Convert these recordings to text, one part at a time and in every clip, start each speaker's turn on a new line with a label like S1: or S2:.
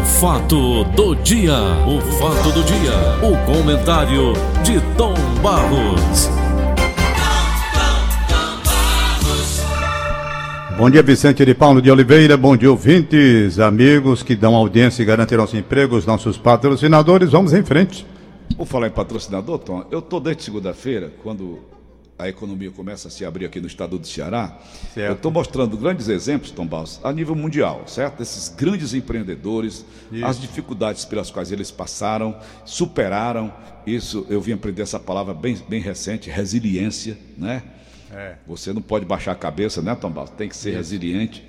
S1: O fato do dia, o fato do dia, o comentário de Tom Barros.
S2: Bom dia, Vicente de Paulo de Oliveira. Bom dia, ouvintes, amigos que dão audiência e garantem nosso emprego, os nossos patrocinadores. Vamos em frente.
S3: Vou falar em patrocinador, Tom. Eu estou desde segunda-feira, quando a economia começa a se abrir aqui no estado do Ceará. Certo. Eu estou mostrando grandes exemplos, Tom Baus, a nível mundial, certo? Desses grandes empreendedores, Isso. as dificuldades pelas quais eles passaram, superaram. Isso, eu vim aprender essa palavra bem, bem recente, resiliência, né? É. Você não pode baixar a cabeça, né, Tom Baus? Tem que ser Isso. resiliente.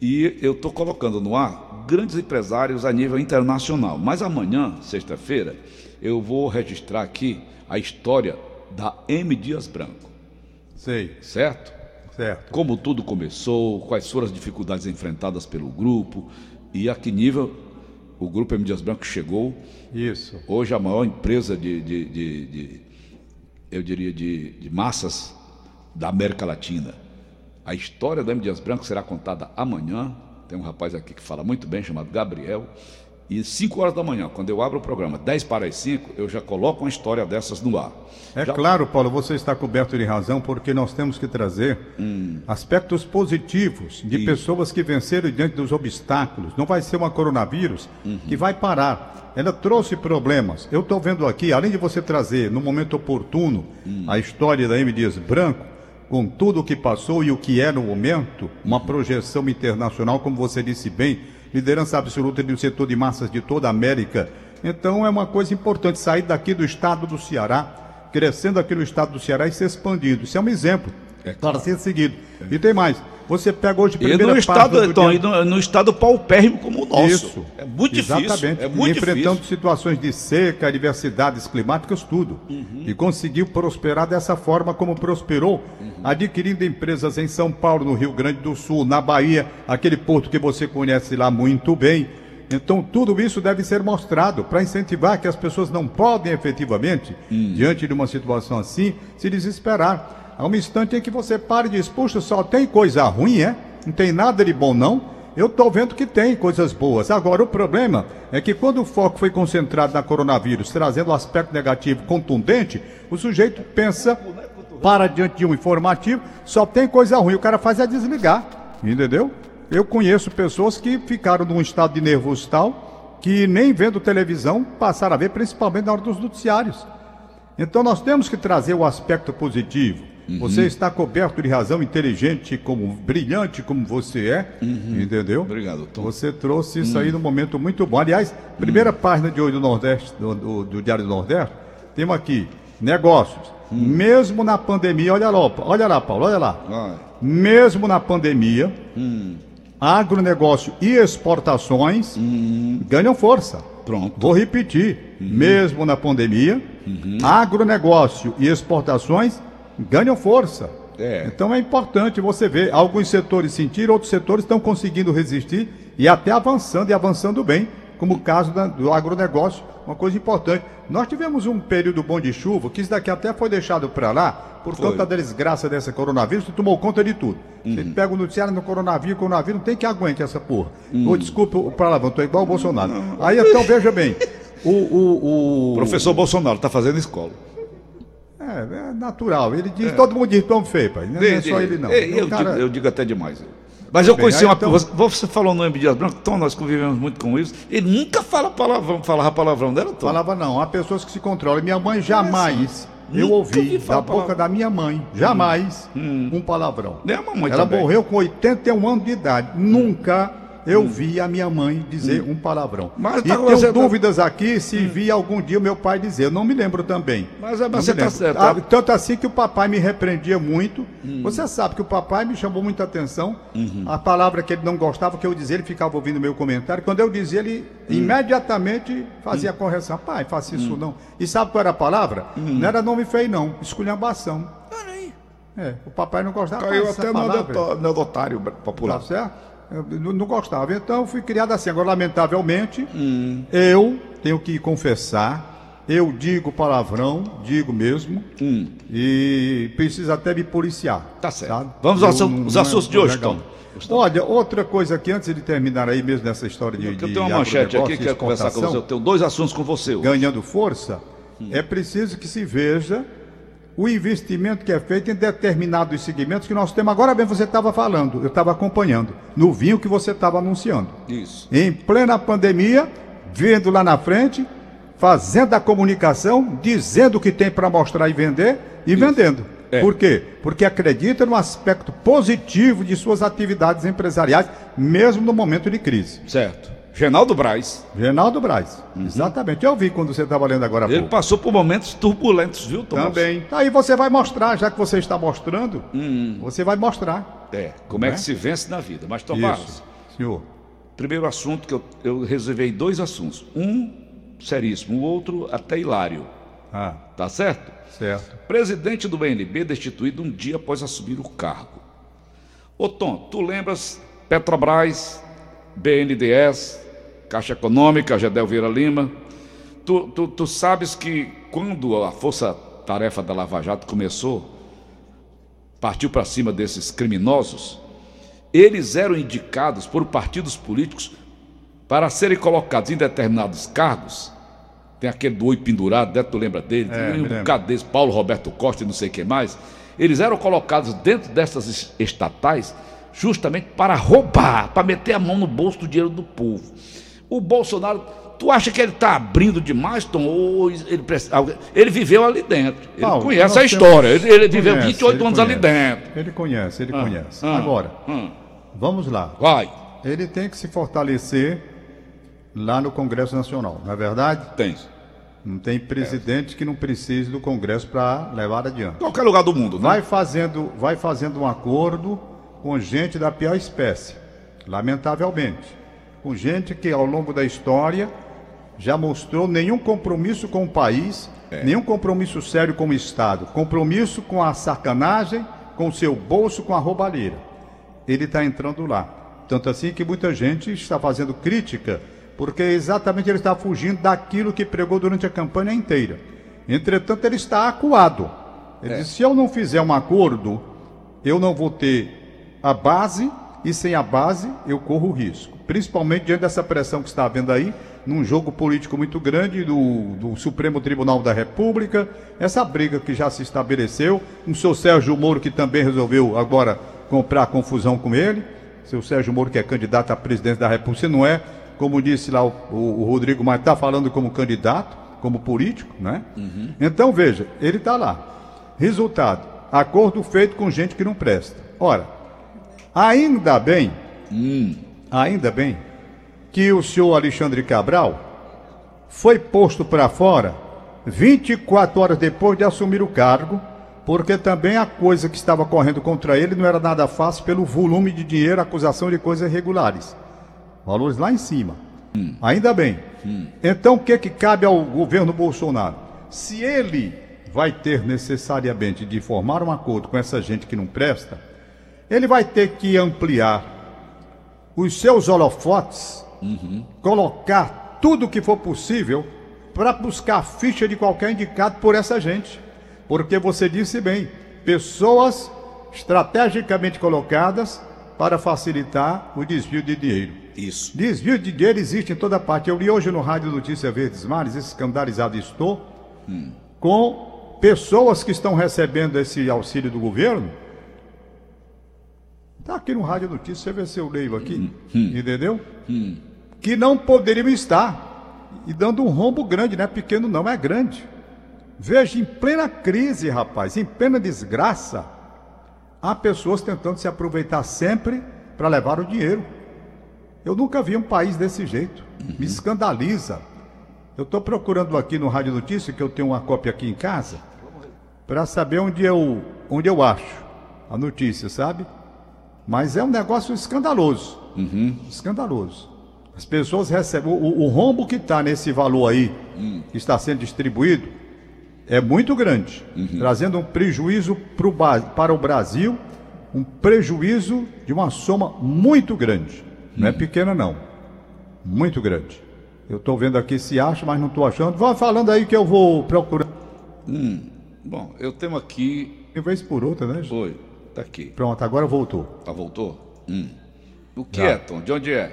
S3: E eu estou colocando no ar grandes empresários a nível internacional. Mas amanhã, sexta-feira, eu vou registrar aqui a história da M. Dias Branco.
S2: Sei.
S3: Certo?
S2: Certo.
S3: Como tudo começou, quais foram as dificuldades enfrentadas pelo grupo e a que nível o Grupo M. Dias Branco chegou.
S2: Isso.
S3: Hoje a maior empresa de, de, de, de eu diria, de, massas da América Latina. A história do M. Dias Branco será contada amanhã. Tem um rapaz aqui que fala muito bem, chamado Gabriel. E 5 horas da manhã, quando eu abro o programa, 10 para as 5, eu já coloco uma história dessas no ar.
S2: É
S3: já...
S2: claro, Paulo, você está coberto de razão, porque nós temos que trazer hum. aspectos positivos de Isso. pessoas que venceram diante dos obstáculos. Não vai ser uma coronavírus uhum. que vai parar. Ela trouxe problemas. Eu estou vendo aqui, além de você trazer no momento oportuno hum. a história da M. Dias Branco, com tudo o que passou e o que é no momento, uma projeção internacional, como você disse bem liderança absoluta do setor de massas de toda a América. Então é uma coisa importante sair daqui do estado do Ceará, crescendo aqui no estado do Ceará e se expandindo. Isso é um exemplo é claro. para ser seguido. É. E tem mais. Você pega hoje
S3: primeira e no estado, então, dia... no, estado paupérrimo como o nosso. Isso. É muito
S2: Exatamente.
S3: difícil.
S2: É muito enfrentando difícil. situações de seca, adversidades climáticas, tudo. Uhum. E conseguiu prosperar dessa forma como prosperou, uhum. adquirindo empresas em São Paulo, no Rio Grande do Sul, na Bahia, aquele porto que você conhece lá muito bem. Então, tudo isso deve ser mostrado para incentivar que as pessoas não podem efetivamente, uhum. diante de uma situação assim, se desesperar. Há um instante em que você para e diz, puxa, só tem coisa ruim, é? Não tem nada de bom, não? Eu estou vendo que tem coisas boas. Agora, o problema é que quando o foco foi concentrado na coronavírus, trazendo um aspecto negativo contundente, o sujeito pensa, para diante de um informativo, só tem coisa ruim. O cara faz é desligar, entendeu? Eu conheço pessoas que ficaram num estado de nervoso tal, que nem vendo televisão passaram a ver, principalmente na hora dos noticiários. Então nós temos que trazer o aspecto positivo. Uhum. Você está coberto de razão, inteligente, como brilhante como você é, uhum. entendeu?
S3: Obrigado, Tom.
S2: Você trouxe isso uhum. aí num momento muito bom. Aliás, primeira uhum. página de hoje do Nordeste, do, do, do, Diário do Nordeste, temos aqui negócios. Uhum. Mesmo na pandemia, olha lá, olha lá, Paulo, olha lá. Mesmo na pandemia, uhum. agronegócio e exportações ganham força.
S3: Pronto.
S2: Vou repetir. Mesmo na pandemia, agronegócio e exportações ganham força. É. Então é importante você ver, alguns setores sentir, outros setores estão conseguindo resistir e até avançando e avançando bem, como o caso da, do agronegócio, uma coisa importante. Nós tivemos um período bom de chuva, que isso daqui até foi deixado para lá, por foi. conta da desgraça dessa coronavírus, que tomou conta de tudo. Uhum. Você pega o noticiário no coronavírus, coronavírus, não tem que aguentar essa porra. Uhum. Oh, desculpa o palavrão, estou igual o Bolsonaro. Aí então veja bem, o, o,
S3: o... Professor Bolsonaro está fazendo escola.
S2: É, é natural. Ele diz, é. todo mundo diz tão feio, pai. Não, é só ele, não.
S3: Eu, cara... digo, eu, digo, até demais. Mas eu Bem, conheci uma. Então... Você falou no nome de Dias Branco, então nós convivemos muito com isso. Ele nunca fala palavrão, falava palavrão dela, Tom?
S2: Falava não. Há pessoas que se controlam. Minha mãe jamais. Eu ouvi da boca da minha mãe, jamais, hum. um palavrão.
S3: Nem a mamãe
S2: Ela
S3: também.
S2: morreu com 81 anos de idade. Hum. Nunca eu hum. vi a minha mãe dizer hum. um palavrão. Mas e tá, tenho tá- dúvidas tá... aqui se hum. vi algum dia o meu pai dizer. Eu não me lembro também.
S3: Mas é, você está certo.
S2: Ah, tanto assim que o papai me repreendia muito. Hum. Você sabe que o papai me chamou muita atenção. Uhum. A palavra que ele não gostava que eu dizia, ele ficava ouvindo meu comentário. Quando eu dizia, ele hum. imediatamente fazia a correção. Pai, faça isso não. E sabe qual era a palavra? Não era nome feio, não. Esculhambação. É, o papai não gostava
S3: Caiu até no adotário popular.
S2: Tá certo? Eu não gostava. Então fui criado assim. Agora, lamentavelmente, hum. eu tenho que confessar, eu digo palavrão, digo mesmo, hum. e preciso até me policiar.
S3: Tá certo. Sabe? Vamos aos, assuntos de hoje, Tom.
S2: Olha, outra coisa aqui, antes de terminar aí mesmo nessa história de.
S3: Eu tenho uma manchete aqui, quero conversar com você. Eu tenho dois assuntos com você. Hoje.
S2: Ganhando força, hum. é preciso que se veja o investimento que é feito em determinados segmentos que nós temos. Agora bem, você estava falando, eu estava acompanhando, no vinho que você estava anunciando.
S3: Isso.
S2: Em plena pandemia, vendo lá na frente, fazendo a comunicação, dizendo o que tem para mostrar e vender e Isso. vendendo. É. Por quê? Porque acredita no aspecto positivo de suas atividades empresariais, mesmo no momento de crise.
S3: Certo. Genaldo Braz.
S2: Genaldo Braz, uhum. exatamente. Eu vi quando você estava lendo agora.
S3: Ele pouco. passou por momentos turbulentos, viu,
S2: Tomás? Também. Aí você vai mostrar, já que você está mostrando, uhum. você vai mostrar.
S3: É, como é, é que se vence na vida. Mas, Tomás, Isso. senhor. Primeiro assunto que eu, eu reservei dois assuntos. Um seríssimo, o outro até hilário. Ah. Tá certo?
S2: Certo.
S3: Presidente do BNB destituído um dia após assumir o cargo. Ô Tom, tu lembras Petrobras, BNDES, Caixa Econômica, Gedel Vieira Lima. Tu, tu, tu sabes que quando a força-tarefa da Lava Jato começou, partiu para cima desses criminosos, eles eram indicados por partidos políticos para serem colocados em determinados cargos. Tem aquele do oi pendurado, né? tu lembra dele? É, Tem um bocado desse, Paulo Roberto Costa e não sei quem mais. Eles eram colocados dentro dessas estatais justamente para roubar, para meter a mão no bolso do dinheiro do povo. O Bolsonaro, tu acha que ele está abrindo demais, Tom? Ou ele, ele viveu ali dentro. Ele Paulo, conhece a história. Ele, ele viveu conhece, 28 ele anos conhece. ali dentro.
S2: Ele conhece, ele ah, conhece. Ah, Agora, ah, vamos lá.
S3: Vai.
S2: Ele tem que se fortalecer lá no Congresso Nacional, não é verdade?
S3: Tem.
S2: Não tem presidente é. que não precise do Congresso para levar adiante.
S3: Qualquer lugar do mundo,
S2: né? Vai fazendo, vai fazendo um acordo com gente da pior espécie, lamentavelmente com gente que ao longo da história já mostrou nenhum compromisso com o país, é. nenhum compromisso sério com o Estado, compromisso com a sacanagem, com o seu bolso, com a roubalheira. Ele está entrando lá. Tanto assim que muita gente está fazendo crítica, porque exatamente ele está fugindo daquilo que pregou durante a campanha inteira. Entretanto, ele está acuado. Ele é. disse: se eu não fizer um acordo, eu não vou ter a base, e sem a base eu corro risco principalmente diante dessa pressão que está havendo aí, num jogo político muito grande do, do Supremo Tribunal da República, essa briga que já se estabeleceu, um seu Sérgio Moro que também resolveu agora comprar confusão com ele, seu Sérgio Moro que é candidato à presidência da República, se não é, como disse lá o, o, o Rodrigo, mas está falando como candidato, como político, né? Uhum. Então veja, ele está lá. Resultado, acordo feito com gente que não presta. Ora, ainda bem hum. Ainda bem que o senhor Alexandre Cabral foi posto para fora 24 horas depois de assumir o cargo, porque também a coisa que estava correndo contra ele não era nada fácil pelo volume de dinheiro, acusação de coisas irregulares. Valores lá em cima. Hum. Ainda bem. Hum. Então o que, que cabe ao governo Bolsonaro? Se ele vai ter necessariamente de formar um acordo com essa gente que não presta, ele vai ter que ampliar os seus holofotes, uhum. colocar tudo o que for possível para buscar a ficha de qualquer indicado por essa gente. Porque você disse bem, pessoas estrategicamente colocadas para facilitar o desvio de dinheiro.
S3: Isso.
S2: Desvio de dinheiro existe em toda parte. Eu li hoje no Rádio Notícia Verdes Mares, escandalizado estou, hum. com pessoas que estão recebendo esse auxílio do governo Está aqui no Rádio Notícias, você vê se eu leio aqui, hum, hum. entendeu? Hum. Que não poderiam estar. E dando um rombo grande, não é pequeno não, é grande. Veja, em plena crise, rapaz, em plena desgraça, há pessoas tentando se aproveitar sempre para levar o dinheiro. Eu nunca vi um país desse jeito. Uhum. Me escandaliza. Eu estou procurando aqui no Rádio Notícias, que eu tenho uma cópia aqui em casa, para saber onde eu, onde eu acho a notícia, sabe? Mas é um negócio escandaloso. Uhum. Escandaloso. As pessoas recebem. O, o rombo que está nesse valor aí, uhum. que está sendo distribuído, é muito grande, uhum. trazendo um prejuízo pro, para o Brasil, um prejuízo de uma soma muito grande. Não é uhum. pequena, não. Muito grande. Eu estou vendo aqui se acha, mas não estou achando. Vá falando aí que eu vou procurar.
S3: Hum. Bom, eu tenho aqui.
S2: Uma vez por outra, né?
S3: Foi. Tá aqui.
S2: Pronto, agora voltou.
S3: Ah, voltou? Hum. O que Já. é, Tom? De onde é?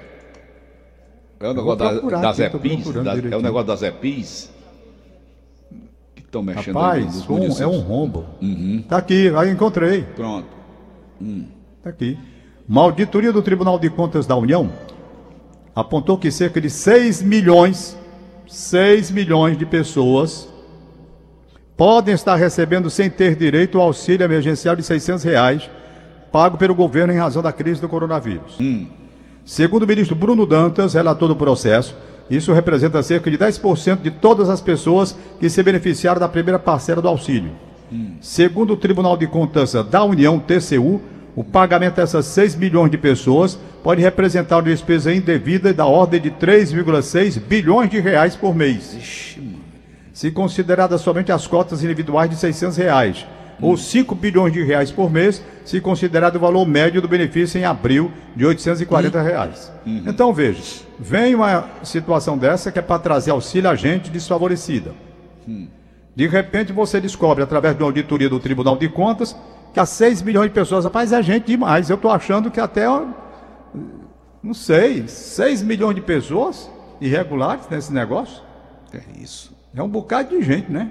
S3: É o negócio da, das EPIs? Da, é o negócio das EPIs?
S2: Que estão mexendo Rapaz, um, é um rombo. Uhum. Tá aqui, aí encontrei.
S3: Pronto.
S2: Hum. Tá aqui. Uma auditoria do Tribunal de Contas da União apontou que cerca de 6 milhões, 6 milhões de pessoas podem estar recebendo sem ter direito ao auxílio emergencial de 600 reais pago pelo governo em razão da crise do coronavírus. Hum. Segundo o ministro Bruno Dantas, relator do processo, isso representa cerca de 10% de todas as pessoas que se beneficiaram da primeira parcela do auxílio. Hum. Segundo o Tribunal de Contas da União, TCU, o pagamento dessas 6 milhões de pessoas pode representar uma despesa indevida da ordem de 3,6 bilhões de reais por mês. Ixi, se consideradas somente as cotas individuais de 600 reais, ou 5 bilhões de reais por mês, se considerado o valor médio do benefício em abril de 840 reais. Uhum. Então veja, vem uma situação dessa que é para trazer auxílio a gente desfavorecida. Uhum. De repente você descobre, através de uma auditoria do Tribunal de Contas, que há 6 milhões de pessoas, rapaz, é gente demais. Eu estou achando que até, não sei, 6 milhões de pessoas irregulares nesse negócio.
S3: É isso.
S2: É um bocado de gente, né?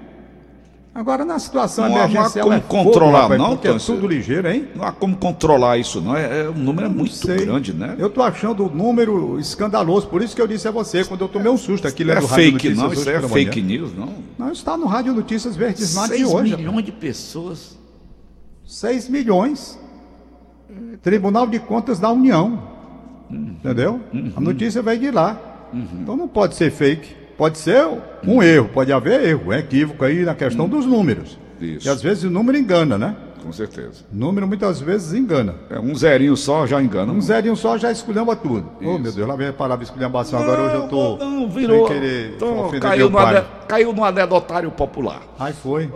S2: Agora, na situação
S3: não
S2: emergencial.
S3: Não há como é controlar, fogo, rapaz, não,
S2: porque é tudo ligeiro, hein?
S3: Não há como controlar isso, não. É, é o número é muito sei. grande, né?
S2: Eu estou achando o número escandaloso, por isso que eu disse a você, quando eu tomei um susto aqui
S3: é fake, Notícias. Não, isso é fake news, não?
S2: Não, está no Rádio Notícias Verdes
S3: Mar de hoje. 6 milhões de pessoas.
S2: 6 milhões. Tribunal de Contas da União. Uhum. Entendeu? Uhum. A notícia veio de lá. Uhum. Então não pode ser fake. Pode ser um erro, pode haver erro, um equívoco aí na questão dos números. Isso. E às vezes o número engana, né?
S3: Com certeza.
S2: Número muitas vezes engana.
S3: É, um zerinho só já engana.
S2: Um zerinho só já esculhamba tudo. Isso. Oh, meu Deus, lá vem a palavra esculhambação. Agora hoje eu tô.
S3: Não, virou. Sem querer tô, caiu, no ade, caiu no anedotário popular.
S2: Aí foi.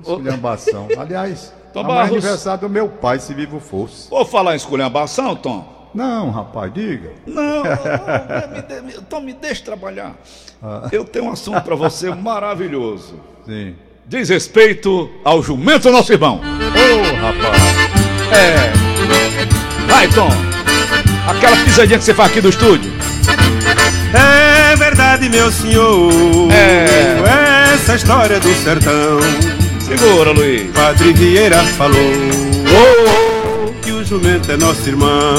S2: Esculhambação. Aliás, Tom é aniversário do meu pai, se vivo fosse.
S3: Vou falar em esculhambação, Tom?
S2: Não, rapaz, diga.
S3: Não, não, não me, então me deixe trabalhar. Ah. Eu tenho um assunto para você maravilhoso.
S2: Sim.
S3: Diz respeito ao jumento nosso irmão. Ô,
S2: oh, rapaz.
S3: É. Vai, Tom. Aquela pisadinha que você faz aqui do estúdio.
S4: É verdade, meu senhor. É. Essa história do sertão.
S3: Segura, Luiz.
S4: Padre Vieira falou. Oh, oh jumento é nosso irmão.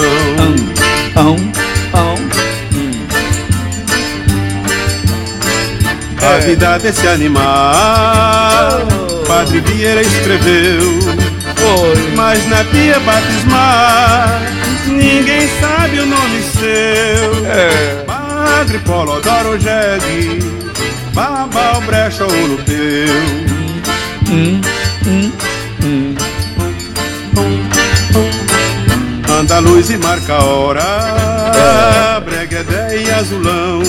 S4: Um, um, um. A é. vida desse animal, oh. Padre Vieira escreveu. Foi. Mas na pia batismal, ninguém sabe o nome seu. É. Padre Polodoro Jegue, Babal Brecha ou Lupeu. Hum, hum, hum. Manda a luz e marca a hora é. Breguedé e azulão.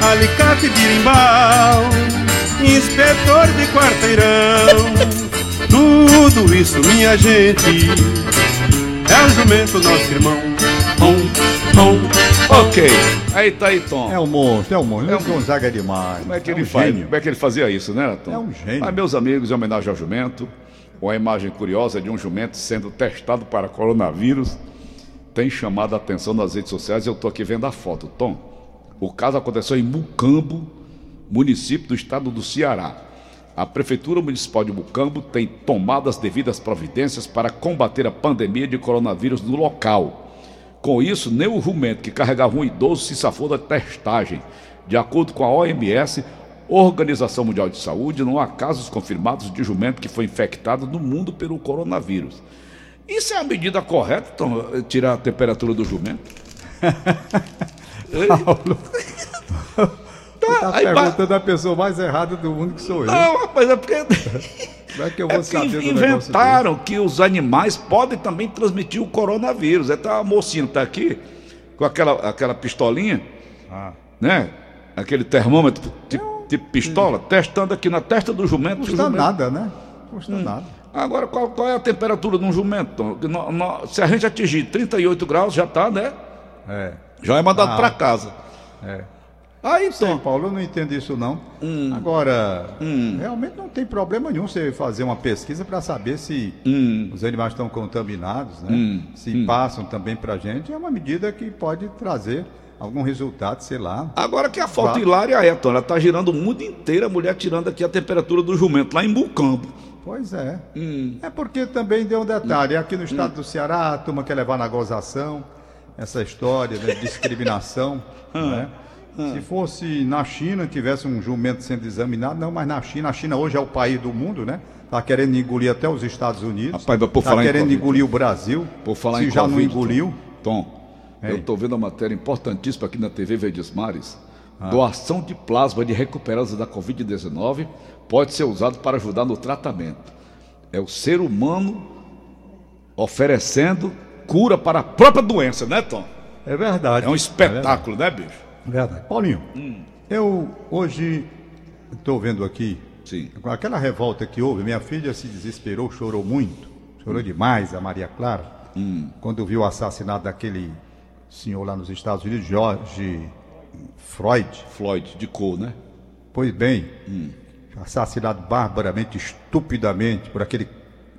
S4: Alicate, birimbau Inspetor de quarteirão Tudo isso, minha gente É o jumento, nosso irmão Tom,
S3: tom Ok, aí tá aí, Tom.
S2: É um monstro, é um monstro. É um... Gonzaga é demais.
S3: Como é que é ele um faz? Como é que ele fazia isso, né, Tom?
S2: É um gênio.
S3: Mas, meus amigos, em homenagem ao jumento, uma imagem curiosa de um jumento sendo testado para coronavírus tem chamado a atenção nas redes sociais. Eu estou aqui vendo a foto. Tom, o caso aconteceu em Mucambo, município do estado do Ceará. A Prefeitura Municipal de Mucambo tem tomado as devidas providências para combater a pandemia de coronavírus no local. Com isso, nem o jumento que carregava um idoso se safou da testagem. De acordo com a OMS, Organização Mundial de Saúde, não há casos confirmados de jumento que foi infectado no mundo pelo coronavírus. Isso é a medida correta, então, tirar a temperatura do jumento?
S2: Paulo. tá aí, perguntando a pessoa mais errada do mundo que sou eu.
S3: Não, rapaz, é porque. Como é que eu vou é saber inventaram que os animais podem também transmitir o coronavírus. É tá, a mocinha está aqui com aquela, aquela pistolinha, ah. né? Aquele termômetro tipo, tipo pistola, hum. testando aqui na testa do jumento.
S2: Não
S3: custa jumento...
S2: nada, né? Custa hum. nada.
S3: Agora, qual, qual, é a temperatura de um jumento? No, no, se a gente atingir 38 graus, já está, né?
S2: É.
S3: Já é mandado ah, para casa.
S2: É. Aí, então. Paulo, eu não entendo isso não. Hum. Agora, hum. realmente não tem problema nenhum você fazer uma pesquisa para saber se hum. os animais estão contaminados, né? Hum. Se hum. passam também para a gente. É uma medida que pode trazer algum resultado, sei lá.
S3: Agora que a falta claro. hilária é, Tony, ela está girando o mundo inteiro, a mulher tirando aqui a temperatura do jumento, lá em Bucambo.
S2: Pois é. Hum. É porque também deu um detalhe. Aqui no estado do Ceará, a turma quer levar na gozação essa história de discriminação, né? Se fosse na China, tivesse um jumento sendo examinado, não, mas na China, a China hoje é o país do mundo, né? Está querendo engolir até os Estados Unidos. Está querendo engolir o Brasil.
S3: Por falar se em já COVID, não engoliu. Tom, Tom eu estou vendo uma matéria importantíssima aqui na TV Verdes Mares. Ah. Doação de plasma de recuperados da Covid-19 pode ser usado para ajudar no tratamento. É o ser humano oferecendo cura para a própria doença, né, Tom?
S2: É verdade.
S3: É um espetáculo, é né, bicho?
S2: Verdade. Paulinho, hum. eu hoje estou vendo aqui, Sim. com aquela revolta que houve, minha filha se desesperou, chorou muito, chorou hum. demais, a Maria Clara, hum. quando viu o assassinato daquele senhor lá nos Estados Unidos, George Floyd.
S3: Floyd, de cor, né?
S2: Pois bem, hum. assassinado barbaramente, estupidamente, por aquele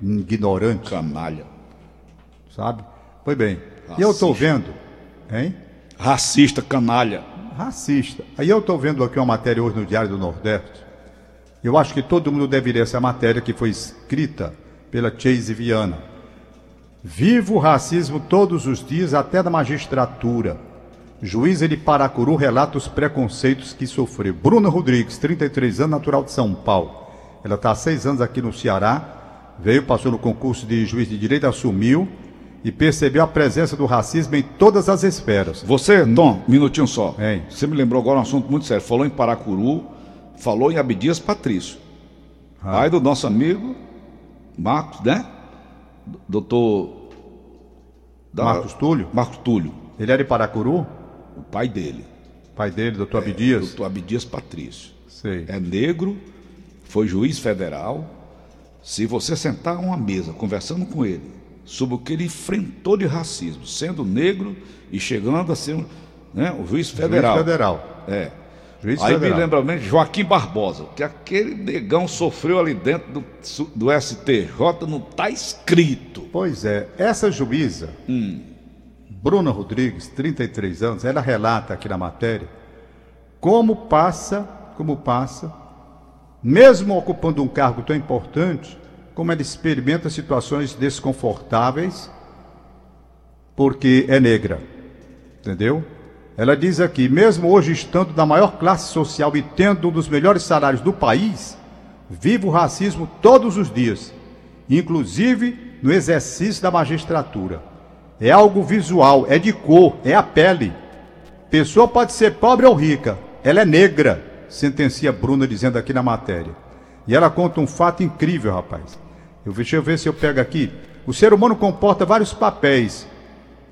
S2: ignorante.
S3: Canalha.
S2: Sabe? Pois bem, Racista. e eu estou vendo, hein?
S3: Racista, canalha
S2: racista. Aí eu estou vendo aqui uma matéria hoje no Diário do Nordeste. Eu acho que todo mundo deve ler essa matéria que foi escrita pela Chase Viana. Viva o racismo todos os dias, até na magistratura. Juiz de Paracuru relata os preconceitos que sofreu. Bruna Rodrigues, 33 anos, natural de São Paulo. Ela está há seis anos aqui no Ceará. Veio, passou no concurso de juiz de direito, assumiu e percebeu a presença do racismo em todas as esferas.
S3: Você, Tom, um minutinho só. Hein? Você me lembrou agora um assunto muito sério. Falou em Paracuru, falou em Abdias Patrício. Ah. Pai do nosso amigo Marcos, né? Doutor.
S2: Da... Marcos Túlio?
S3: Marcos Túlio.
S2: Ele era de Paracuru?
S3: O pai dele.
S2: Pai dele, doutor é, Abdias?
S3: Doutor Abdias Patrício.
S2: Sei.
S3: É negro, foi juiz federal. Se você sentar a uma mesa conversando com ele, sobre o que ele enfrentou de racismo, sendo negro e chegando a ser né, o juiz federal.
S2: Juiz federal.
S3: É. Juiz Aí federal. me lembra mesmo Joaquim Barbosa, que aquele negão sofreu ali dentro do, do STJ, não está escrito.
S2: Pois é, essa juíza, hum. Bruna Rodrigues, 33 anos, ela relata aqui na matéria como passa, como passa, mesmo ocupando um cargo tão importante, como ela experimenta situações desconfortáveis porque é negra. Entendeu? Ela diz aqui: mesmo hoje estando na maior classe social e tendo um dos melhores salários do país, vive o racismo todos os dias, inclusive no exercício da magistratura. É algo visual, é de cor, é a pele. Pessoa pode ser pobre ou rica, ela é negra, sentencia Bruna dizendo aqui na matéria. E ela conta um fato incrível, rapaz. Eu, deixa eu ver se eu pego aqui. O ser humano comporta vários papéis.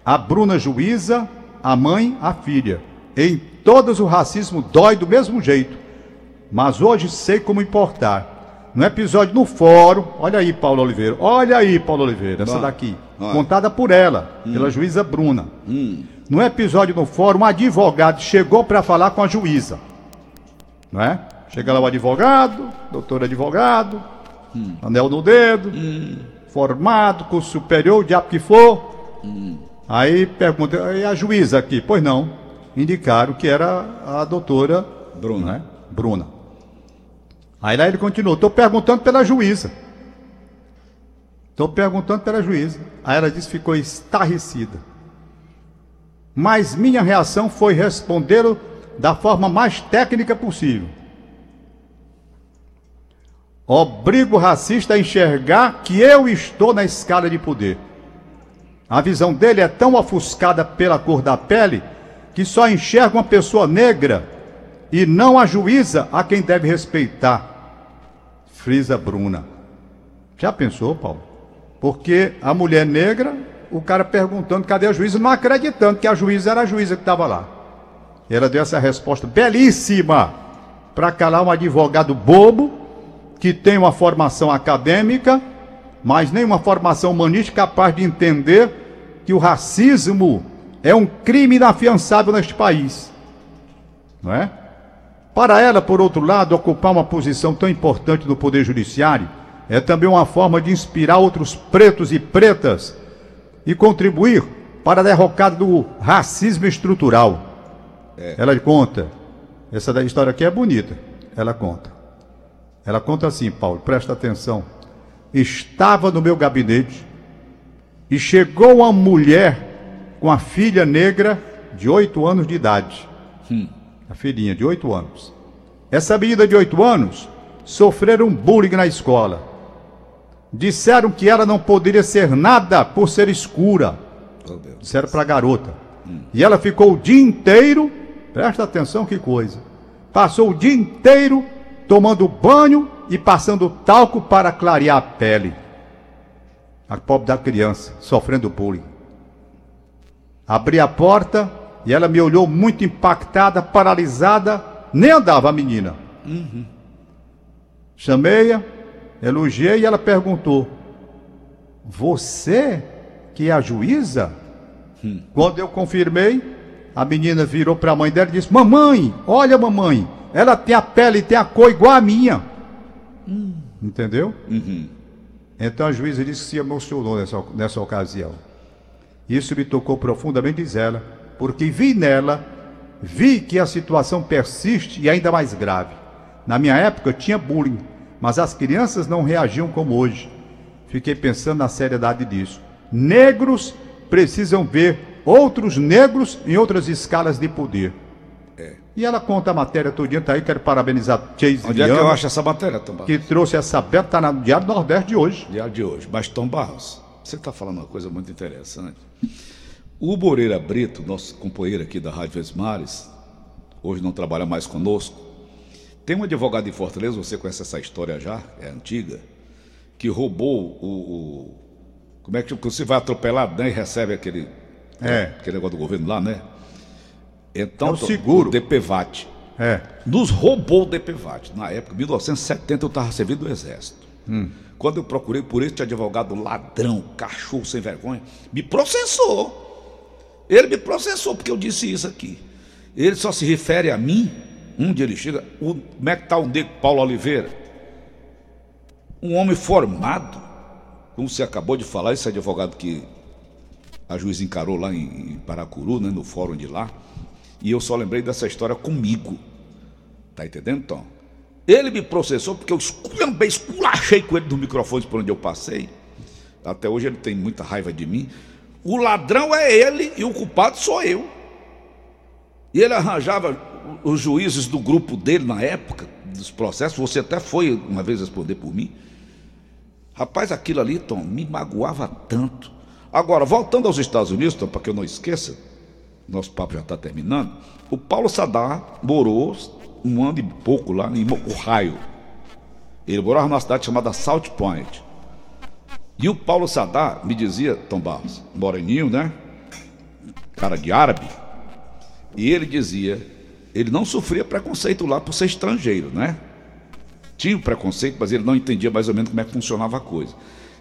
S2: A Bruna juíza, a mãe, a filha. Em todas o racismo dói do mesmo jeito. Mas hoje sei como importar. No episódio no fórum, olha aí, Paulo Oliveira. Olha aí, Paulo Oliveira, essa daqui. Contada por ela, hum. pela juíza Bruna. Hum. No episódio no fórum, um advogado chegou para falar com a juíza. Não é? Chega lá o advogado, doutor advogado, hum. anel no dedo, hum. formado, curso superior, o diabo que for. Hum. Aí pergunta, e a juíza aqui? Pois não, indicaram que era a doutora Bruna. Né? Bruna. Aí lá ele continuou, estou perguntando pela juíza. Estou perguntando pela juíza. Aí ela disse ficou estarrecida. Mas minha reação foi respondê-lo da forma mais técnica possível. Obrigo o racista a enxergar que eu estou na escala de poder. A visão dele é tão ofuscada pela cor da pele que só enxerga uma pessoa negra e não a juíza a quem deve respeitar. Frisa Bruna. Já pensou, Paulo? Porque a mulher negra, o cara perguntando cadê a juíza, não acreditando que a juíza era a juíza que estava lá. Ela deu essa resposta belíssima para calar um advogado bobo que tem uma formação acadêmica, mas nem uma formação humanística capaz de entender que o racismo é um crime inafiançável neste país. Não é? Para ela, por outro lado, ocupar uma posição tão importante no Poder Judiciário é também uma forma de inspirar outros pretos e pretas e contribuir para a derrocada do racismo estrutural. É. Ela conta, essa da história aqui é bonita, ela conta. Ela conta assim, Paulo, presta atenção. Estava no meu gabinete e chegou uma mulher com a filha negra de oito anos de idade. Hum. A filhinha de oito anos. Essa menina de oito anos sofreram bullying na escola. Disseram que ela não poderia ser nada por ser escura. Oh, Disseram para a garota. Hum. E ela ficou o dia inteiro, presta atenção que coisa. Passou o dia inteiro tomando banho e passando talco para clarear a pele. A pobre da criança, sofrendo bullying. Abri a porta e ela me olhou muito impactada, paralisada, nem andava a menina. Uhum. Chamei-a, elogiei e ela perguntou: Você que é a juíza? Hum. Quando eu confirmei, a menina virou para a mãe dela e disse: Mamãe, olha, mamãe, ela tem a pele e tem a cor igual a minha. Hum. Entendeu? Uhum. Então a juíza disse que se emocionou nessa, nessa ocasião. Isso me tocou profundamente, diz ela, porque vi nela, vi que a situação persiste e ainda mais grave. Na minha época tinha bullying, mas as crianças não reagiam como hoje. Fiquei pensando na seriedade disso. Negros precisam ver outros negros em outras escalas de poder. E ela conta a matéria todinha, tá aí, quero parabenizar Chase
S3: Onde Viana, é que eu acho essa matéria, Tom Barros?
S2: Que trouxe essa beta, tá no Diário Nordeste de hoje.
S3: Diário de hoje. Mas, Tom Barros, você está falando uma coisa muito interessante. O Moreira Brito, nosso companheiro aqui da Rádio Vesmares, hoje não trabalha mais conosco, tem um advogado em Fortaleza, você conhece essa história já, é antiga, que roubou o. o como é que você vai atropelado né, e recebe aquele, é. aquele negócio do governo lá, né? Então, é o seguro. O DPVAT. É. Nos roubou o DPVAT. Na época, 1970, eu estava servindo do Exército. Hum. Quando eu procurei por este advogado ladrão, cachorro sem vergonha, me processou. Ele me processou porque eu disse isso aqui. Ele só se refere a mim. Um dia ele chega, o, como é que está o nego Paulo Oliveira? Um homem formado, como você acabou de falar, esse advogado que a juiz encarou lá em, em Paracuru, né, no fórum de lá. E eu só lembrei dessa história comigo. Tá entendendo, Tom? Ele me processou porque eu esculhambei, esculachei com ele no microfone por onde eu passei. Até hoje ele tem muita raiva de mim. O ladrão é ele e o culpado sou eu. E ele arranjava os juízes do grupo dele na época, dos processos. Você até foi uma vez responder por mim. Rapaz, aquilo ali, Tom, me magoava tanto. Agora, voltando aos Estados Unidos, Tom, para que eu não esqueça, nosso papo já está terminando, o Paulo Sadar morou um ano e pouco lá em Ohio. Ele morava numa cidade chamada South Point. E o Paulo Sadar me dizia, Tom Barros, moreninho, né? Cara de árabe. E ele dizia, ele não sofria preconceito lá por ser estrangeiro, né? Tinha o preconceito, mas ele não entendia mais ou menos como é que funcionava a coisa.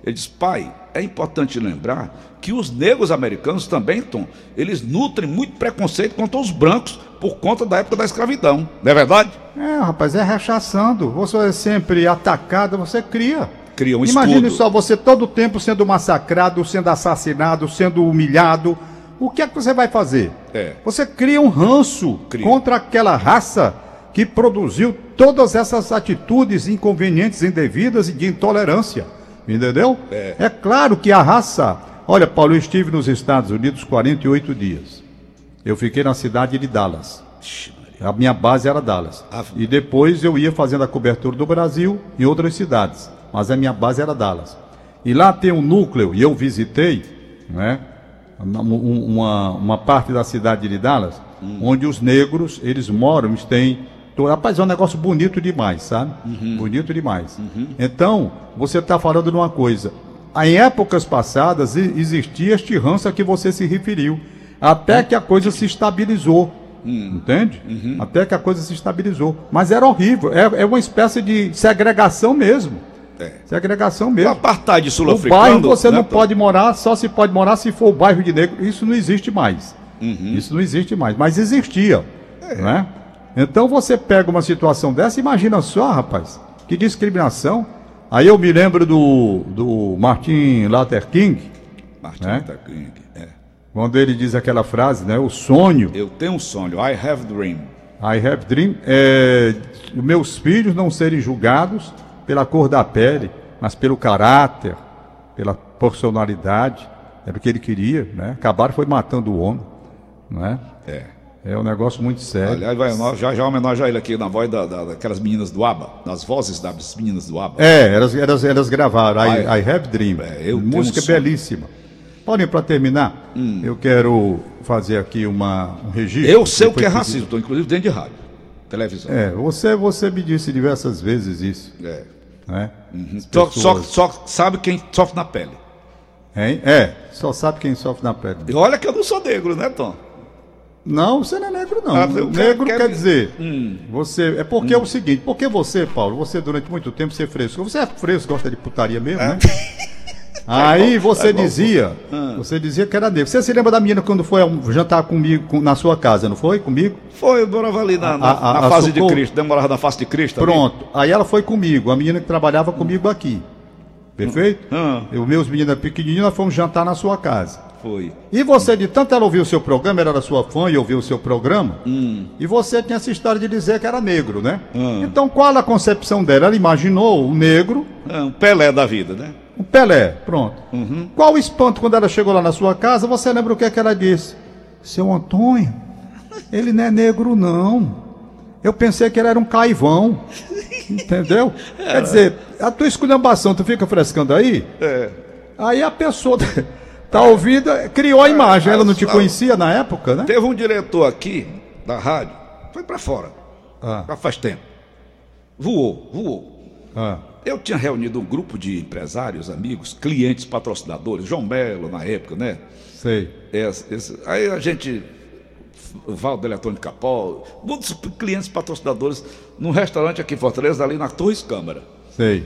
S3: Ele diz: pai, é importante lembrar que os negros americanos também, Tom, eles nutrem muito preconceito contra os brancos por conta da época da escravidão. Não é verdade?
S2: É, rapaz, é rechaçando. Você é sempre atacado, você cria.
S3: Cria um
S2: Imagine escudo. só você todo o tempo sendo massacrado, sendo assassinado, sendo humilhado. O que é que você vai fazer? É. Você cria um ranço cria. contra aquela raça que produziu todas essas atitudes inconvenientes, indevidas e de intolerância. Entendeu? É. é claro que a raça. Olha, Paulo, eu estive nos Estados Unidos 48 dias. Eu fiquei na cidade de Dallas. A minha base era Dallas. E depois eu ia fazendo a cobertura do Brasil em outras cidades. Mas a minha base era Dallas. E lá tem um núcleo, e eu visitei, né? Uma, uma parte da cidade de Dallas, hum. onde os negros, eles moram, eles têm Rapaz, é um negócio bonito demais, sabe? Uhum. Bonito demais. Uhum. Então, você está falando de uma coisa. Em épocas passadas existia este ranço a que você se referiu. Até que a coisa se estabilizou. Uhum. Entende? Uhum. Até que a coisa se estabilizou. Mas era horrível. É, é uma espécie de segregação mesmo. É. Segregação mesmo. O
S3: apartheid sul-africano.
S2: O bairro você né, não pode morar, só se pode morar se for o bairro de negro. Isso não existe mais. Uhum. Isso não existe mais. Mas existia. É. Não é? Então você pega uma situação dessa, imagina só, rapaz, que discriminação. Aí eu me lembro do, do Martin Luther King.
S3: Martin né? Luther King, é.
S2: Quando ele diz aquela frase, né? O sonho.
S3: Eu tenho um sonho, I have dream.
S2: I have dream. É, meus filhos não serem julgados pela cor da pele, mas pelo caráter, pela personalidade. Era o que ele queria, né? Acabaram foi matando o homem, não é?
S3: É.
S2: Um negócio muito sério.
S3: Aliás, vai, já, já homenagem a ele aqui na voz da, da, daquelas meninas do ABBA, nas vozes das meninas do ABBA.
S2: É, elas, elas, elas gravaram I, I, I Have Dream. É, música um belíssima. Paulinho, para terminar, hum. eu quero fazer aqui uma, um registro.
S3: Eu sei o que é racismo, estou inclusive dentro de rádio, televisão.
S2: É, você, você me disse diversas vezes isso.
S3: É.
S2: Né?
S3: Uhum. Pessoas... Só, só, só sabe quem sofre na pele.
S2: Hein? É, só sabe quem sofre na pele.
S3: E olha que eu não sou negro, né, Tom?
S2: Não, você não é negro, não. Ah, negro quer dizer. Hum. Você. É porque hum. é o seguinte, porque você, Paulo, você durante muito tempo você é fresco. Você é fresco, gosta de putaria mesmo, é. né? Aí você dizia, ah. você dizia que era negro. Você se lembra da menina quando foi jantar comigo na sua casa, não foi? Comigo?
S3: Foi, eu morava ali na, na, a, a, na face de Cristo, demorava na face de Cristo.
S2: Pronto. Ali. Aí ela foi comigo, a menina que trabalhava comigo aqui. Perfeito?
S3: Ah.
S2: Eu, meus meninos pequenininhos, nós fomos jantar na sua casa.
S3: Foi.
S2: E você, de tanto ela ouvir o seu programa, ela era sua fã e ouviu o seu programa,
S3: hum.
S2: e você tinha essa história de dizer que era negro, né?
S3: Hum.
S2: Então, qual a concepção dela? Ela imaginou o negro.
S3: É, um Pelé da vida, né?
S2: Um Pelé, pronto.
S3: Uhum.
S2: Qual o espanto quando ela chegou lá na sua casa? Você lembra o que, é que ela disse? Seu Antônio, ele não é negro, não. Eu pensei que ele era um caivão. Entendeu? É. Quer dizer, a tua esculhambação, tu fica frescando aí?
S3: É.
S2: Aí a pessoa tá ouvindo, criou a imagem. Ela não te conhecia na época, né?
S3: Teve um diretor aqui da rádio, foi para fora.
S2: Ah.
S3: Já faz tempo. Voou, voou.
S2: Ah.
S3: Eu tinha reunido um grupo de empresários, amigos, clientes, patrocinadores, João Belo na época, né?
S2: Sei.
S3: Esse, esse, aí a gente Valdo Eletrônica Capol, muitos clientes patrocinadores num restaurante aqui em Fortaleza, ali na Torres Câmara.
S2: Sei.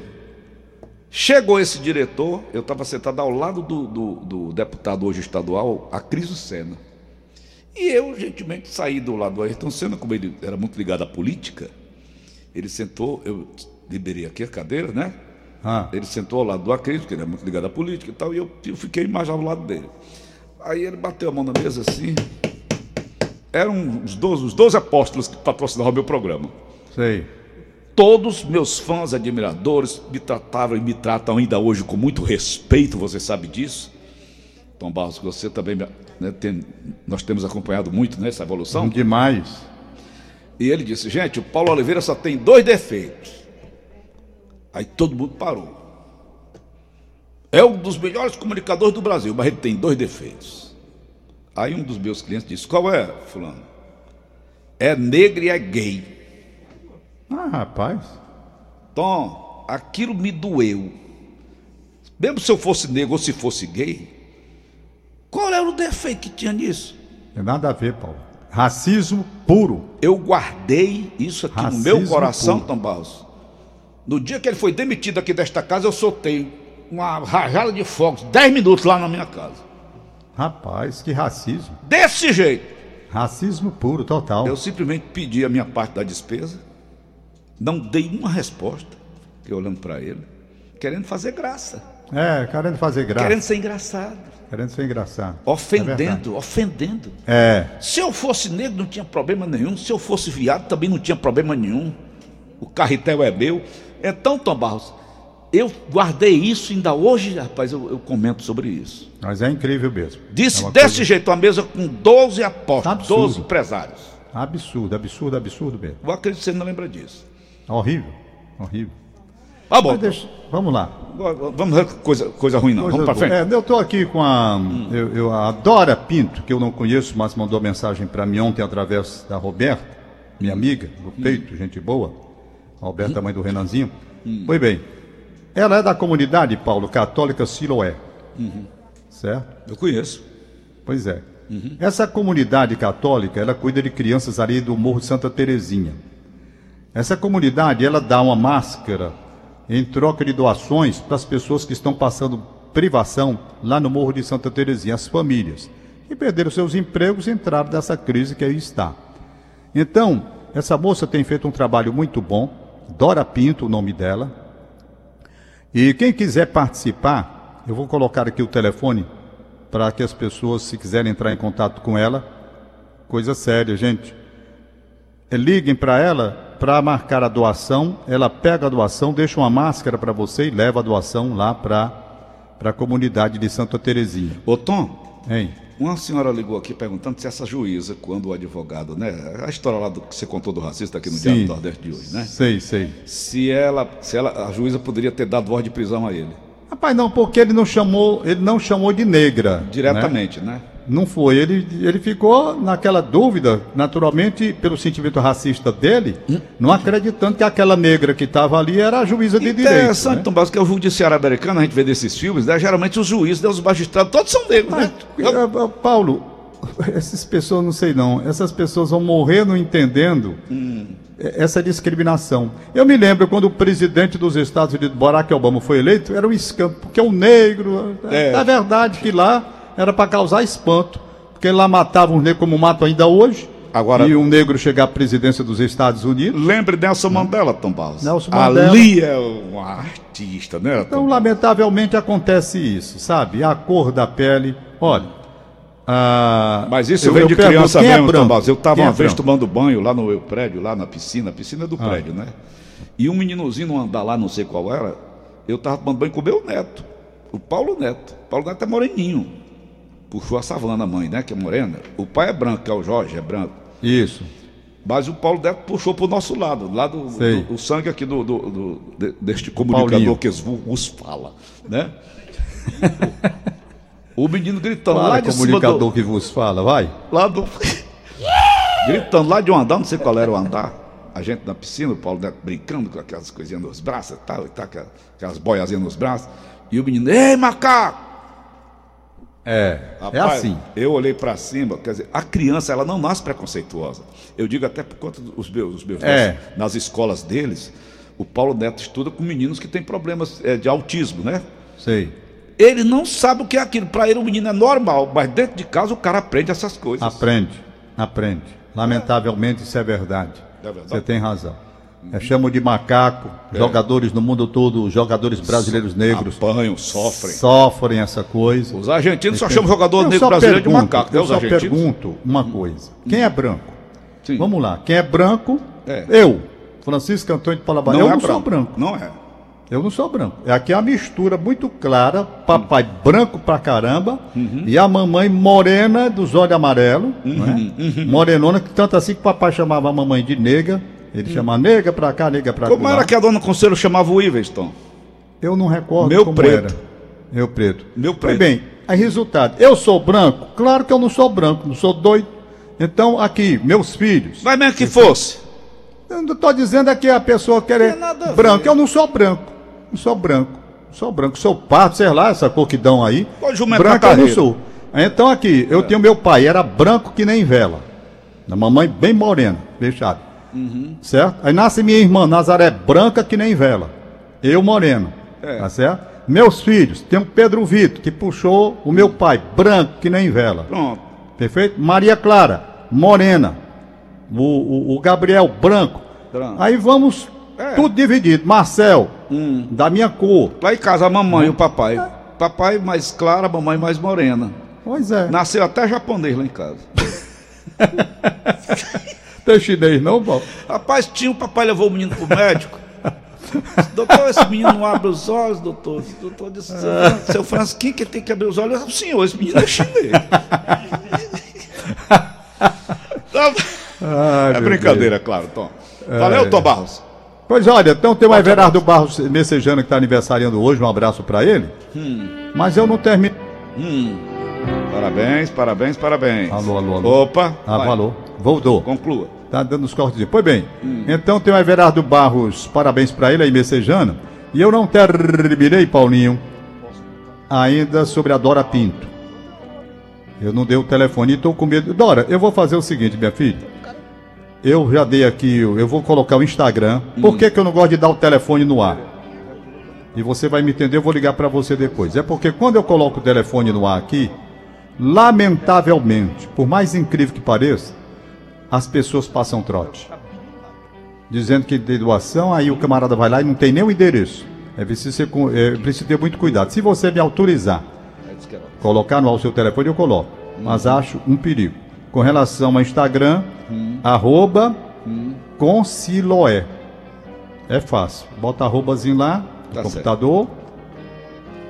S3: Chegou esse diretor, eu estava sentado ao lado do, do, do, deputado hoje estadual, Acriso Senna. E eu, gentilmente, saí do lado do Ayrton Senna, como ele era muito ligado à política, ele sentou, eu liberei aqui a cadeira, né?
S2: Ah.
S3: Ele sentou ao lado do Acriso, que ele é muito ligado à política e tal, e eu, eu fiquei mais ao lado dele. Aí ele bateu a mão na mesa assim, eram os 12, os 12 apóstolos que patrocinavam o meu programa.
S2: Sei.
S3: Todos meus fãs, admiradores, me tratavam e me tratam ainda hoje com muito respeito, você sabe disso. Tom Barros, você também, né, tem, nós temos acompanhado muito nessa né, evolução.
S2: Demais.
S3: E ele disse, gente, o Paulo Oliveira só tem dois defeitos. Aí todo mundo parou. É um dos melhores comunicadores do Brasil, mas ele tem dois defeitos. Aí um dos meus clientes disse: Qual é, Fulano? É negro e é gay.
S2: Ah, rapaz.
S3: Tom, aquilo me doeu. Mesmo se eu fosse negro ou se fosse gay, qual era o defeito que tinha nisso?
S2: Tem nada a ver, Paulo. Racismo puro.
S3: Eu guardei isso aqui Racismo no meu coração. Tom Barros. No dia que ele foi demitido aqui desta casa, eu soltei uma rajada de fogos, 10 minutos lá na minha casa.
S2: Rapaz, que racismo.
S3: Desse jeito.
S2: Racismo puro, total.
S3: Eu simplesmente pedi a minha parte da despesa, não dei uma resposta, que olhando para ele, querendo fazer graça.
S2: É, querendo fazer graça.
S3: Querendo ser engraçado.
S2: Querendo ser engraçado.
S3: Ofendendo, é ofendendo.
S2: É.
S3: Se eu fosse negro, não tinha problema nenhum. Se eu fosse viado, também não tinha problema nenhum. O carretel é meu. Então, Tom Barros, eu guardei isso ainda hoje, rapaz, eu, eu, comento sobre isso.
S2: Mas é incrível mesmo.
S3: Disse é desse coisa... jeito, a mesa com 12 apóstolos, 12 empresários.
S2: Absurdo, absurdo, absurdo mesmo.
S3: Eu acredito que você não lembra disso.
S2: Horrível, horrível.
S3: Ah, bom.
S2: Deixa... Vamos lá.
S3: Vamos coisa, coisa ruim, não. Coisa vamos para frente.
S2: É, eu estou aqui com a, hum. eu, eu, a Dora Pinto, que eu não conheço, mas mandou mensagem para mim ontem através da Roberta, minha amiga, do hum. peito, gente boa. A Roberta, hum. mãe do Renanzinho.
S3: Hum.
S2: Foi bem. Ela é da comunidade, Paulo, católica Siloé.
S3: Uhum.
S2: Certo?
S3: Eu conheço.
S2: Pois é.
S3: Uhum.
S2: Essa comunidade católica, ela cuida de crianças ali do Morro Santa Terezinha. Essa comunidade, ela dá uma máscara em troca de doações para as pessoas que estão passando privação lá no Morro de Santa Terezinha, as famílias que perderam seus empregos e entraram nessa crise que aí está. Então, Essa moça tem feito um trabalho muito bom. Dora Pinto, o nome dela. E quem quiser participar, eu vou colocar aqui o telefone para que as pessoas, se quiserem entrar em contato com ela, coisa séria, gente. É, liguem para ela para marcar a doação. Ela pega a doação, deixa uma máscara para você e leva a doação lá para a comunidade de Santa Terezinha.
S3: Ô Tom, hein? Uma senhora ligou aqui perguntando se essa juíza, quando o advogado, né? A história lá do que você contou do racista aqui no Sim, Diário do Nordeste de hoje, né?
S2: Sei, sei.
S3: Se ela, se ela, a juíza poderia ter dado voz de prisão a ele.
S2: Rapaz, não, porque ele não chamou, ele não chamou de negra.
S3: Diretamente, né? né?
S2: Não foi. Ele, ele ficou naquela dúvida, naturalmente, pelo sentimento racista dele, hum? não acreditando que aquela negra que estava ali era a juíza de direito.
S3: Interessante, né? Tom Barros, que é o judiciário americano, a gente vê desses filmes, né? geralmente os juízes, né, os magistrados, todos são negros, né?
S2: Mas, Paulo, essas pessoas, não sei não, essas pessoas vão morrer não entendendo hum. essa discriminação. Eu me lembro quando o presidente dos Estados Unidos, Barack Obama, foi eleito, era um escândalo, porque é um negro. É, é verdade que lá era para causar espanto, porque lá matavam os negros como matam ainda hoje. Agora, e um negro chegar à presidência dos Estados Unidos.
S3: Lembre Nelson Mandela, Tom Barros.
S2: Nelson Mandela.
S3: Ali é um artista, né?
S2: Então, lamentavelmente acontece isso, sabe? A cor da pele. Olha.
S3: Ah, Mas isso eu, vem de criança é mesmo, é Tom Barros. Eu estava é uma é vez tomando banho lá no meu prédio, lá na piscina, piscina do ah. prédio, né? E um meninozinho andar lá, não sei qual era, eu estava tomando banho com o meu neto, o Paulo Neto. O Paulo Neto é moreninho puxou a savana, a mãe, né? Que é morena. O pai é branco, que é o Jorge, é branco.
S2: Isso.
S3: Mas o Paulo Neto puxou para o nosso lado, lá do, do, sangue aqui do, do, do deste comunicador Paulinho. que os fala, né? o, menino gritando
S2: fala, lá de comunicador do, que vos fala, vai.
S3: Lá do gritando lá de um andar, não sei qual era o andar. A gente na piscina, o Paulo Neto brincando com aquelas coisinhas nos braços, tal, e tal, aquelas boiazinhas nos braços. E o menino, ei, macaco!
S2: É, é Rapaz, é assim.
S3: Eu olhei para cima, quer dizer, a criança ela não nasce preconceituosa. Eu digo até por conta dos meus, dos meus é. nas escolas deles, o Paulo Neto estuda com meninos que têm problemas é, de autismo, né?
S2: Sei.
S3: Ele não sabe o que é aquilo. Para ele o menino é normal, mas dentro de casa o cara aprende essas coisas.
S2: Aprende, aprende. Lamentavelmente isso é verdade. É verdade. Você tem razão. É, chamam de macaco, é. jogadores no mundo todo, jogadores brasileiros negros.
S3: Apanham, sofrem.
S2: Sofrem essa coisa.
S3: Os argentinos só chamam jogador negro brasileiro pergunto, de macaco,
S2: né? Eu só pergunto uma coisa. Quem é branco? Sim. Vamos lá. Quem é branco? É. Eu, Francisco Antônio de Palabara. Eu é não branco. sou branco.
S3: Não é.
S2: Eu não sou branco. É aqui é uma mistura muito clara. Papai uhum. branco pra caramba uhum. e a mamãe morena dos olhos amarelos. Uhum. Né? Morenona, que tanto assim que o papai chamava a mamãe de nega ele hum. chama nega pra cá, nega pra
S3: cá. Como era que a dona Conselho chamava o Iveston?
S2: Eu não recordo
S3: Meu como preto. era.
S2: Meu preto.
S3: Meu preto.
S2: Pois bem, aí resultado. Eu sou branco? Claro que eu não sou branco, não sou doido. Então, aqui, meus filhos.
S3: Vai mesmo que fosse.
S2: Eu não estou dizendo aqui a pessoa querer branco. Eu não sou branco. Não sou branco. Não sou branco. Sou parto, sei lá, essa cor que dão aí. branco eu não sou. Então aqui, eu é. tenho meu pai, era branco que nem vela. A mamãe bem morena, fechado. Uhum. Certo? Aí nasce minha irmã Nazaré branca que nem vela. Eu moreno. É. Tá certo? Meus filhos, tem o Pedro Vitor, que puxou o meu pai, branco que nem vela.
S3: Pronto.
S2: Perfeito? Maria Clara, morena. O, o, o Gabriel, branco. branco. Aí vamos, é. tudo dividido. Marcel, hum. da minha cor.
S3: Lá em casa, a mamãe e o papai. É. Papai mais clara, mamãe mais morena.
S2: Pois é.
S3: Nasceu até japonês lá em casa.
S2: Tem chinês não, Paulo?
S3: Rapaz, tinha, o papai levou o menino pro médico. doutor, esse menino não abre os olhos, doutor. O doutor disse, seu, seu Fransquinho que tem que abrir os olhos. O senhor, esse menino é chinês. Ai, é brincadeira, Deus. claro, Tom. Valeu, é. Tom Barros.
S2: Pois olha, então tem o Everardo Barros Messejano que está aniversariando hoje, um abraço para ele. Hum. Mas eu não termino. Hum.
S3: Parabéns, parabéns, parabéns.
S2: Alô, alô, alô.
S3: Opa.
S2: Ah, alô. Voltou.
S3: Conclua.
S2: Tá dando os cortes. Pois bem, hum. então tem o Everardo Barros, parabéns para ele aí, messejando. E eu não terminei, Paulinho, ainda sobre a Dora Pinto. Eu não dei o telefone e estou com medo. Dora, eu vou fazer o seguinte, minha filha. Eu já dei aqui, eu vou colocar o Instagram. Hum. Por que, que eu não gosto de dar o telefone no ar? E você vai me entender, eu vou ligar para você depois. É porque quando eu coloco o telefone no ar aqui, lamentavelmente, por mais incrível que pareça, as pessoas passam trote. dizendo que tem doação, aí o camarada vai lá e não tem nem o endereço. É preciso, ser, é preciso ter muito cuidado. Se você me autorizar, colocar no seu telefone, eu coloco. Mas acho um perigo. Com relação ao Instagram, hum. arroba hum. É fácil. Bota arrobazinho lá no tá computador. Certo.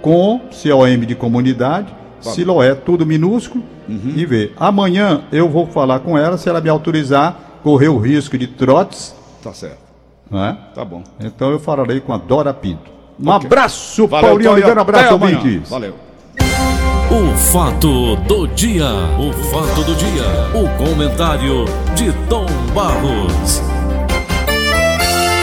S2: Com COM de comunidade. Siloé, tudo minúsculo. Uhum. E vê. Amanhã eu vou falar com ela, se ela me autorizar, correr o risco de trotes.
S3: Tá certo.
S2: Não é?
S3: Tá bom.
S2: Então eu falarei com a Dora Pinto. Um okay. abraço, Valeu, Paulinho Oliveira. Um abraço, ouvintes.
S3: Valeu.
S1: O fato do dia. O fato do dia. O comentário de Tom Barros.